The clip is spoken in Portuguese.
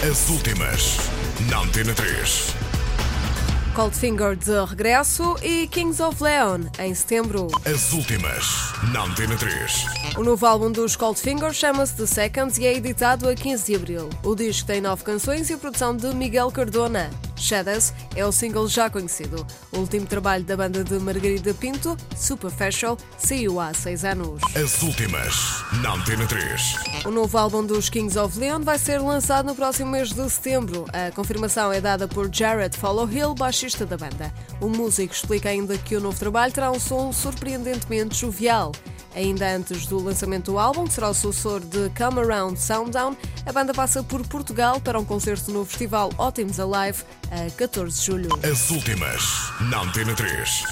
As últimas, na Antena 3. Coldfinger de regresso e Kings of Leon em setembro. As últimas, na Antena 3. O novo álbum dos Coldfinger chama-se The Seconds e é editado a 15 de abril. O disco tem nove canções e a produção de Miguel Cardona. Shadows é o single já conhecido. O último trabalho da banda de Margarida Pinto, Superficial, saiu há seis anos. As últimas, na Antena 3. O novo álbum dos Kings of Leon vai ser lançado no próximo mês de setembro. A confirmação é dada por Jared Followhill, baixista da banda. O músico explica ainda que o novo trabalho terá um som surpreendentemente jovial. Ainda antes do lançamento do álbum, que será o sucessor de Come Around Sounddown, a banda passa por Portugal para um concerto no festival Ótimos Alive a 14 de julho. As últimas, na Antena 3.